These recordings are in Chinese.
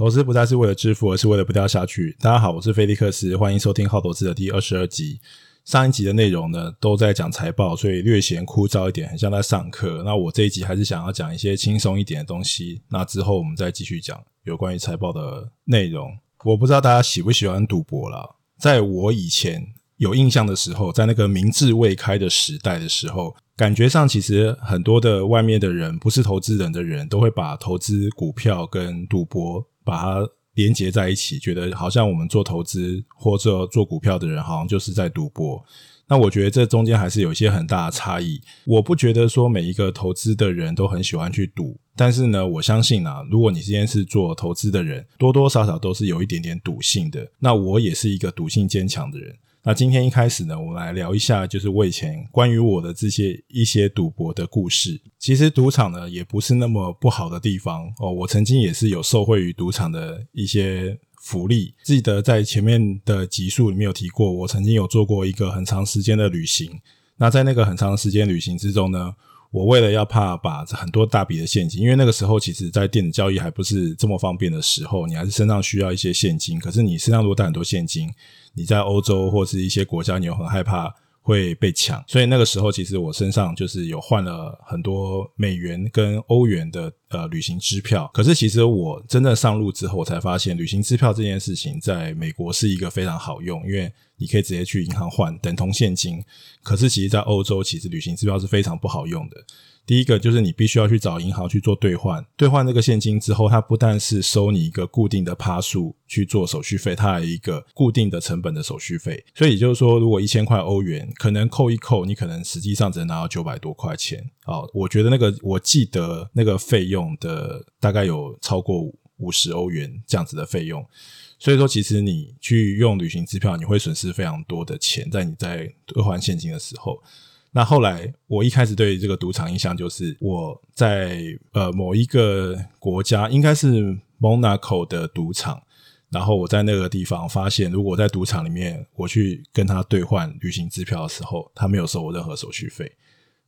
投资不再是为了致富，而是为了不掉下去。大家好，我是菲利克斯，欢迎收听好投资的第二十二集。上一集的内容呢，都在讲财报，所以略显枯燥一点，很像在上课。那我这一集还是想要讲一些轻松一点的东西。那之后我们再继续讲有关于财报的内容。我不知道大家喜不喜欢赌博啦，在我以前有印象的时候，在那个明智未开的时代的时候。感觉上，其实很多的外面的人，不是投资人的人，都会把投资股票跟赌博把它连接在一起，觉得好像我们做投资或者做股票的人，好像就是在赌博。那我觉得这中间还是有一些很大的差异。我不觉得说每一个投资的人都很喜欢去赌，但是呢，我相信啊，如果你今天是做投资的人，多多少少都是有一点点赌性的。那我也是一个赌性坚强的人。那今天一开始呢，我们来聊一下，就是我以前关于我的这些一些赌博的故事。其实赌场呢，也不是那么不好的地方哦。我曾经也是有受惠于赌场的一些福利。记得在前面的集数里面有提过，我曾经有做过一个很长时间的旅行。那在那个很长时间旅行之中呢，我为了要怕把很多大笔的现金，因为那个时候其实，在电子交易还不是这么方便的时候，你还是身上需要一些现金。可是你身上如果带很多现金，你在欧洲或是一些国家，你又很害怕会被抢，所以那个时候其实我身上就是有换了很多美元跟欧元的呃旅行支票。可是其实我真正上路之后，我才发现旅行支票这件事情在美国是一个非常好用，因为你可以直接去银行换，等同现金。可是其实，在欧洲，其实旅行支票是非常不好用的。第一个就是你必须要去找银行去做兑换，兑换这个现金之后，它不但是收你一个固定的趴数去做手续费，它还有一个固定的成本的手续费。所以也就是说，如果一千块欧元，可能扣一扣，你可能实际上只能拿到九百多块钱。好，我觉得那个我记得那个费用的大概有超过五十欧元这样子的费用。所以说，其实你去用旅行支票，你会损失非常多的钱，在你在兑换现金的时候。那后来，我一开始对这个赌场印象就是我在呃某一个国家，应该是 Monaco 的赌场，然后我在那个地方发现，如果在赌场里面我去跟他兑换旅行支票的时候，他没有收我任何手续费。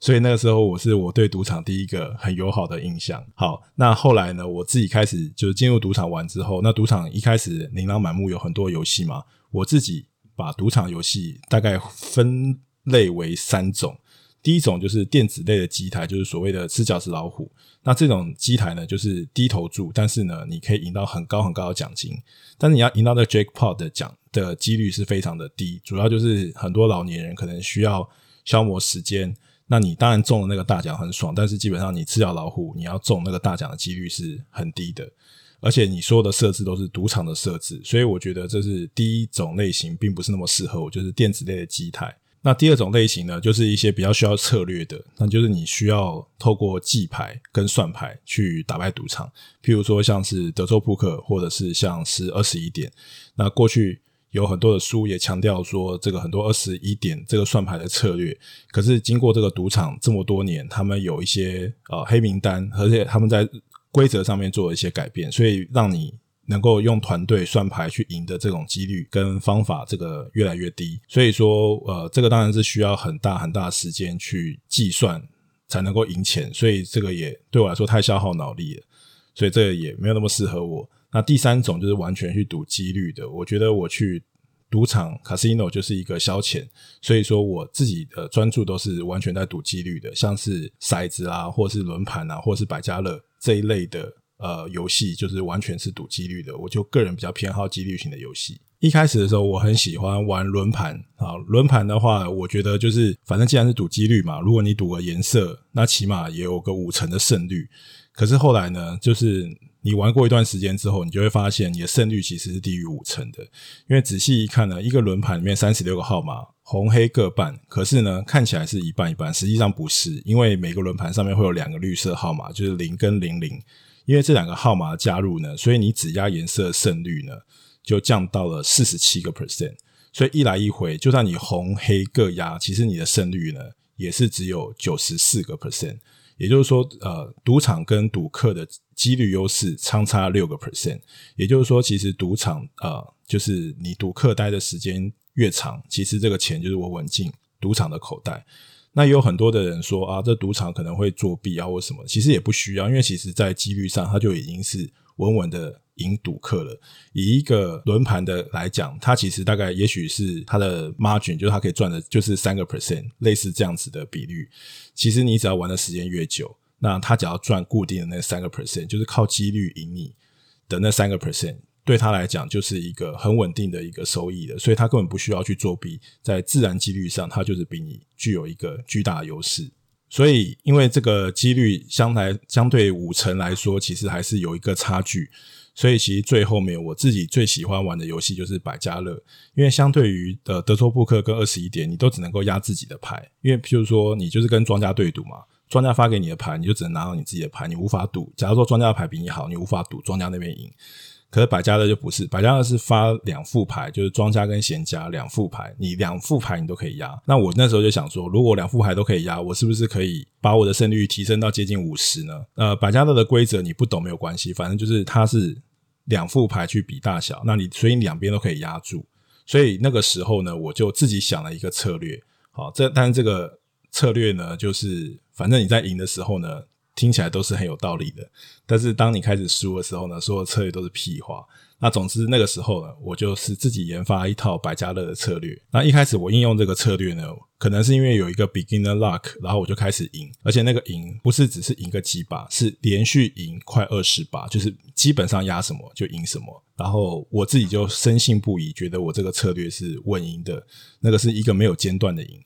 所以那个时候，我是我对赌场第一个很友好的印象。好，那后来呢，我自己开始就是进入赌场玩之后，那赌场一开始琳琅满目，有很多游戏嘛。我自己把赌场游戏大概分类为三种。第一种就是电子类的机台，就是所谓的吃饺子老虎。那这种机台呢，就是低投注，但是呢，你可以赢到很高很高的奖金。但是你要赢到那个 Jackpot 的奖的几率是非常的低，主要就是很多老年人可能需要消磨时间。那你当然中了那个大奖很爽，但是基本上你吃掉老虎，你要中那个大奖的几率是很低的，而且你所有的设置都是赌场的设置，所以我觉得这是第一种类型，并不是那么适合我，就是电子类的机台。那第二种类型呢，就是一些比较需要策略的，那就是你需要透过记牌跟算牌去打败赌场，譬如说像是德州扑克，或者是像是二十一点。那过去。有很多的书也强调说，这个很多二十一点这个算牌的策略，可是经过这个赌场这么多年，他们有一些呃黑名单，而且他们在规则上面做了一些改变，所以让你能够用团队算牌去赢的这种几率跟方法，这个越来越低。所以说，呃，这个当然是需要很大很大的时间去计算才能够赢钱，所以这个也对我来说太消耗脑力了，所以这个也没有那么适合我。那第三种就是完全去赌几率的，我觉得我去赌场 casino 就是一个消遣，所以说我自己的专注都是完全在赌几率的，像是骰子啊，或是轮盘啊，或是百家乐这一类的呃游戏，就是完全是赌几率的。我就个人比较偏好几率型的游戏。一开始的时候，我很喜欢玩轮盘啊，轮盘的话，我觉得就是反正既然是赌几率嘛，如果你赌个颜色，那起码也有个五成的胜率。可是后来呢，就是。你玩过一段时间之后，你就会发现你的胜率其实是低于五成的。因为仔细一看呢，一个轮盘里面三十六个号码，红黑各半，可是呢，看起来是一半一半，实际上不是，因为每个轮盘上面会有两个绿色号码，就是零跟零零。因为这两个号码加入呢，所以你只压颜色的胜率呢，就降到了四十七个 percent。所以一来一回，就算你红黑各压，其实你的胜率呢，也是只有九十四个 percent。也就是说，呃，赌场跟赌客的几率优势相差六个 percent。也就是说，其实赌场，呃，就是你赌客待的时间越长，其实这个钱就是稳稳进赌场的口袋。那也有很多的人说啊，这赌场可能会作弊啊，或什么，其实也不需要，因为其实在几率上，它就已经是稳稳的赢赌客了。以一个轮盘的来讲，它其实大概也许是它的 margin，就是它可以赚的，就是三个 percent，类似这样子的比率。其实你只要玩的时间越久，那他只要赚固定的那三个 percent，就是靠几率赢你的那三个 percent，对他来讲就是一个很稳定的一个收益的，所以他根本不需要去作弊，在自然几率上，他就是比你具有一个巨大的优势。所以，因为这个几率相来相对五成来说，其实还是有一个差距。所以，其实最后面我自己最喜欢玩的游戏就是百家乐，因为相对于呃德州扑克跟二十一点，你都只能够压自己的牌。因为譬如说，你就是跟庄家对赌嘛，庄家发给你的牌，你就只能拿到你自己的牌，你无法赌。假如说庄家的牌比你好，你无法赌庄家那边赢。可是百家乐就不是，百家乐是发两副牌，就是庄家跟闲家两副牌，你两副牌你都可以压。那我那时候就想说，如果两副牌都可以压，我是不是可以把我的胜率提升到接近五十呢？呃，百家乐的规则你不懂没有关系，反正就是它是两副牌去比大小，那你所以你两边都可以压住。所以那个时候呢，我就自己想了一个策略。好，这但是这个策略呢，就是反正你在赢的时候呢。听起来都是很有道理的，但是当你开始输的时候呢，所有策略都是屁话。那总之那个时候呢，我就是自己研发一套百家乐的策略。那一开始我应用这个策略呢，可能是因为有一个 beginner luck，然后我就开始赢，而且那个赢不是只是赢个几把，是连续赢快二十把，就是基本上压什么就赢什么。然后我自己就深信不疑，觉得我这个策略是稳赢的，那个是一个没有间断的赢。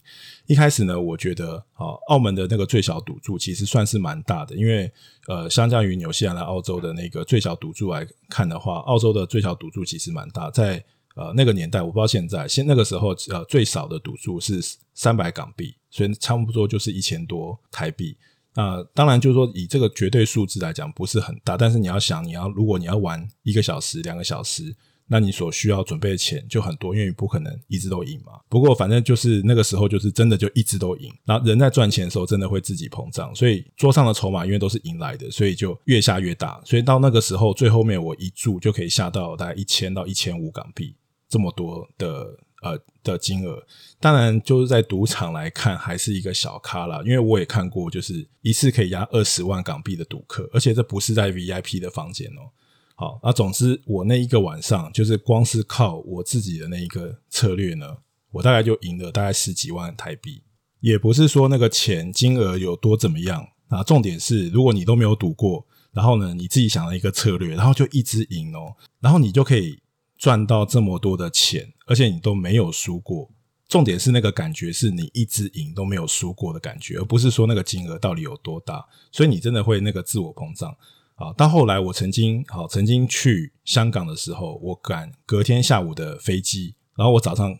一开始呢，我觉得啊，澳门的那个最小赌注其实算是蛮大的，因为呃，相较于纽西兰澳洲的那个最小赌注来看的话，澳洲的最小赌注其实蛮大。在呃那个年代，我不知道现在，现那个时候呃最少的赌注是三百港币，所以差不多就是一千多台币。那当然就是说以这个绝对数字来讲不是很大，但是你要想，你要如果你要玩一个小时、两个小时。那你所需要准备的钱就很多，因为你不可能一直都赢嘛。不过反正就是那个时候，就是真的就一直都赢。然后人在赚钱的时候，真的会自己膨胀，所以桌上的筹码因为都是赢来的，所以就越下越大。所以到那个时候，最后面我一注就可以下到大概一千到一千五港币这么多的呃的金额。当然就是在赌场来看，还是一个小咖啦，因为我也看过，就是一次可以压二十万港币的赌客，而且这不是在 VIP 的房间哦。好，那总之我那一个晚上，就是光是靠我自己的那一个策略呢，我大概就赢了大概十几万台币。也不是说那个钱金额有多怎么样，啊，重点是如果你都没有赌过，然后呢你自己想了一个策略，然后就一直赢哦，然后你就可以赚到这么多的钱，而且你都没有输过。重点是那个感觉是你一直赢都没有输过的感觉，而不是说那个金额到底有多大，所以你真的会那个自我膨胀。啊，到后来我曾经好曾经去香港的时候，我赶隔天下午的飞机，然后我早上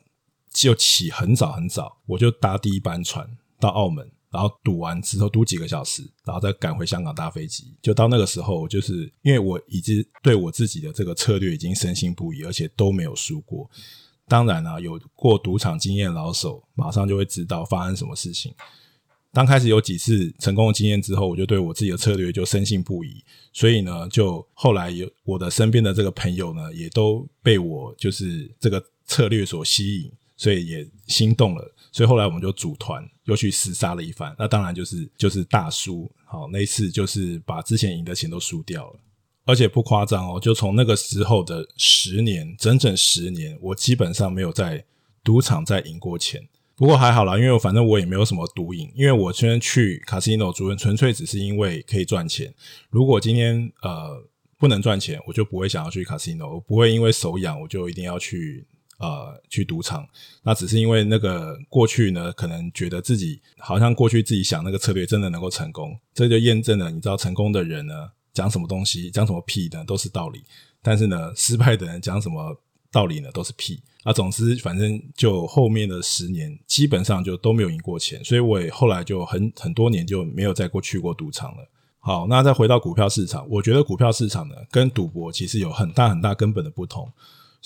就起很早很早，我就搭第一班船到澳门，然后赌完之后赌几个小时，然后再赶回香港搭飞机。就到那个时候，就是因为我已经对我自己的这个策略已经深信不疑，而且都没有输过。当然啊，有过赌场经验老手，马上就会知道发生什么事情。刚开始有几次成功的经验之后，我就对我自己的策略就深信不疑，所以呢，就后来有我的身边的这个朋友呢，也都被我就是这个策略所吸引，所以也心动了，所以后来我们就组团又去厮杀了一番。那当然就是就是大输，好，那一次就是把之前赢的钱都输掉了，而且不夸张哦，就从那个时候的十年，整整十年，我基本上没有在赌场再赢过钱。不过还好啦，因为我反正我也没有什么赌瘾，因为我今天去 casino 主任纯粹只是因为可以赚钱。如果今天呃不能赚钱，我就不会想要去 casino，我不会因为手痒我就一定要去呃去赌场。那只是因为那个过去呢，可能觉得自己好像过去自己想那个策略真的能够成功，这就验证了你知道成功的人呢讲什么东西讲什么屁呢都是道理，但是呢失败的人讲什么道理呢都是屁。啊，总之，反正就后面的十年，基本上就都没有赢过钱，所以我也后来就很很多年就没有再过去过赌场了。好，那再回到股票市场，我觉得股票市场呢，跟赌博其实有很大很大根本的不同。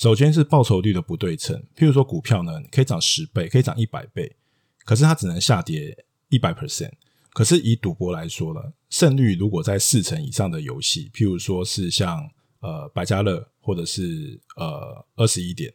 首先是报酬率的不对称，譬如说股票呢，可以涨十倍，可以涨一百倍，可是它只能下跌一百 percent。可是以赌博来说呢，胜率如果在四成以上的游戏，譬如说是像呃百家乐或者是呃二十一点。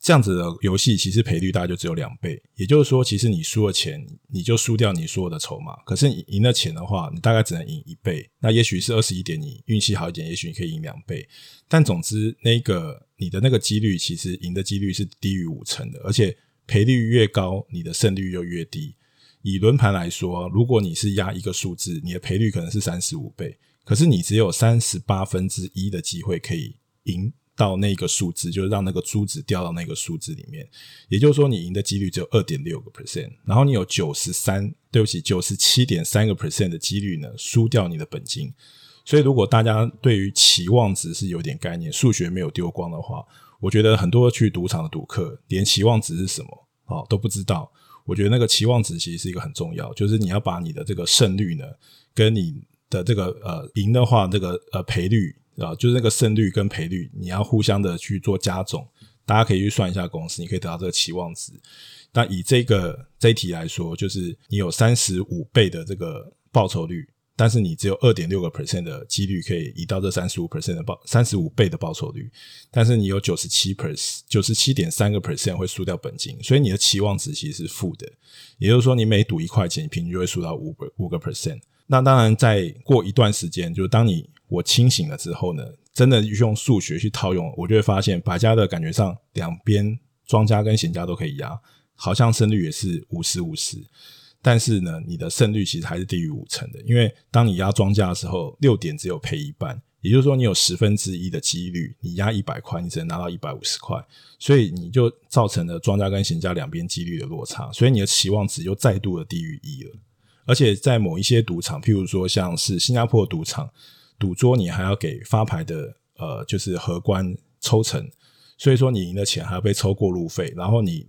这样子的游戏其实赔率大概就只有两倍，也就是说，其实你输了钱，你就输掉你所有的筹码。可是你赢了钱的话，你大概只能赢一倍。那也许是二十一点，你运气好一点，也许你可以赢两倍。但总之，那个你的那个几率，其实赢的几率是低于五成的，而且赔率越高，你的胜率又越低。以轮盘来说，如果你是压一个数字，你的赔率可能是三十五倍，可是你只有三十八分之一的机会可以赢。到那个数字，就是让那个珠子掉到那个数字里面，也就是说，你赢的几率只有二点六个 percent，然后你有九十三，对不起，九十七点三个 percent 的几率呢，输掉你的本金。所以，如果大家对于期望值是有点概念，数学没有丢光的话，我觉得很多去赌场的赌客连期望值是什么哦都不知道。我觉得那个期望值其实是一个很重要，就是你要把你的这个胜率呢，跟你的这个呃赢的话，这个呃赔率。啊，就是那个胜率跟赔率，你要互相的去做加总，大家可以去算一下公式，你可以得到这个期望值。那以这个这一题来说，就是你有三十五倍的这个报酬率，但是你只有二点六个 percent 的几率可以移到这三十五 percent 的报三十五倍的报酬率，但是你有九十七 percent 九十七点三个 percent 会输掉本金，所以你的期望值其实是负的。也就是说，你每赌一块钱，你平均就会输到五五个 percent。那当然，再过一段时间，就是当你我清醒了之后呢，真的用数学去套用，我就会发现百家的感觉上，两边庄家跟闲家都可以压，好像胜率也是五十五十，但是呢，你的胜率其实还是低于五成的，因为当你压庄家的时候，六点只有赔一半，也就是说你有十分之一的几率，你压一百块，你只能拿到一百五十块，所以你就造成了庄家跟闲家两边几率的落差，所以你的期望值又再度的低于一了，而且在某一些赌场，譬如说像是新加坡赌场。赌桌你还要给发牌的呃，就是荷官抽成，所以说你赢的钱还要被抽过路费。然后你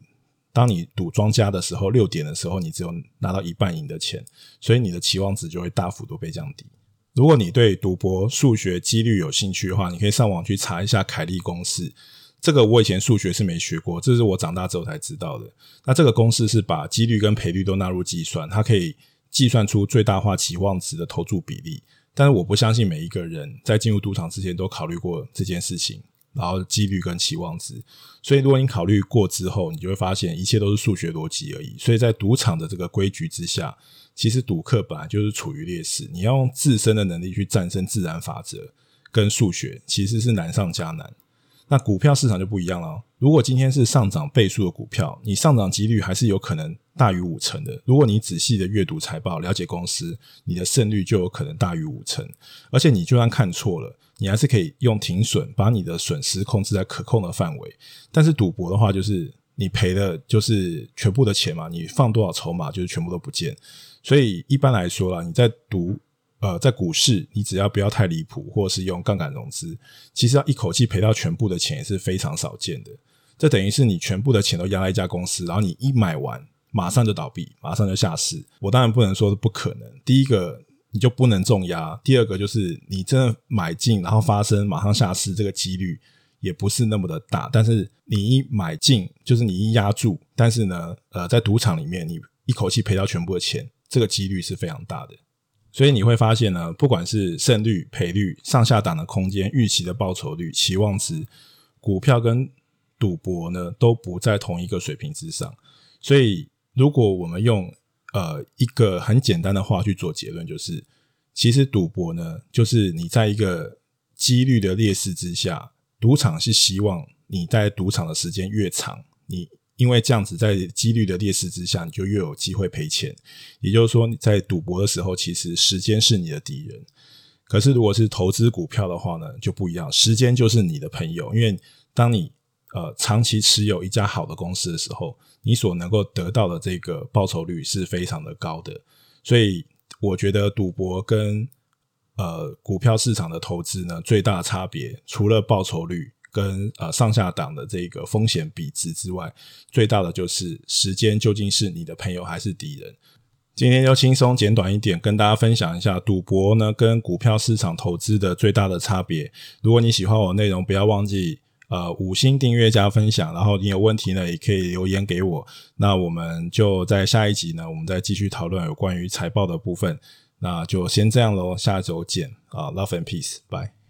当你赌庄家的时候，六点的时候你只有拿到一半赢的钱，所以你的期望值就会大幅度被降低。如果你对赌博数学几率有兴趣的话，你可以上网去查一下凯利公式。这个我以前数学是没学过，这是我长大之后才知道的。那这个公式是把几率跟赔率都纳入计算，它可以计算出最大化期望值的投注比例。但是我不相信每一个人在进入赌场之前都考虑过这件事情，然后几率跟期望值。所以如果你考虑过之后，你就会发现一切都是数学逻辑而已。所以在赌场的这个规矩之下，其实赌客本来就是处于劣势。你要用自身的能力去战胜自然法则跟数学，其实是难上加难。那股票市场就不一样了。如果今天是上涨倍数的股票，你上涨几率还是有可能大于五成的。如果你仔细的阅读财报，了解公司，你的胜率就有可能大于五成。而且你就算看错了，你还是可以用停损把你的损失控制在可控的范围。但是赌博的话，就是你赔的就是全部的钱嘛，你放多少筹码就是全部都不见。所以一般来说啦，你在赌。呃，在股市，你只要不要太离谱，或者是用杠杆融资，其实要一口气赔到全部的钱也是非常少见的。这等于是你全部的钱都压在一家公司，然后你一买完马上就倒闭，马上就下市。我当然不能说是不可能。第一个，你就不能重压；第二个，就是你真的买进，然后发生马上下市，这个几率也不是那么的大。但是你一买进，就是你一压住，但是呢，呃，在赌场里面，你一口气赔到全部的钱，这个几率是非常大的。所以你会发现呢，不管是胜率、赔率、上下档的空间、预期的报酬率、期望值，股票跟赌博呢都不在同一个水平之上。所以，如果我们用呃一个很简单的话去做结论，就是其实赌博呢，就是你在一个几率的劣势之下，赌场是希望你在赌场的时间越长，你。因为这样子，在几率的劣势之下，你就越有机会赔钱。也就是说，你在赌博的时候，其实时间是你的敌人。可是，如果是投资股票的话呢，就不一样，时间就是你的朋友。因为当你呃长期持有一家好的公司的时候，你所能够得到的这个报酬率是非常的高的。所以，我觉得赌博跟呃股票市场的投资呢，最大的差别，除了报酬率。跟呃上下档的这个风险比值之外，最大的就是时间究竟是你的朋友还是敌人。今天就轻松简短一点，跟大家分享一下赌博呢跟股票市场投资的最大的差别。如果你喜欢我的内容，不要忘记呃五星订阅加分享。然后你有问题呢，也可以留言给我。那我们就在下一集呢，我们再继续讨论有关于财报的部分。那就先这样喽，下周见啊，Love and Peace，bye。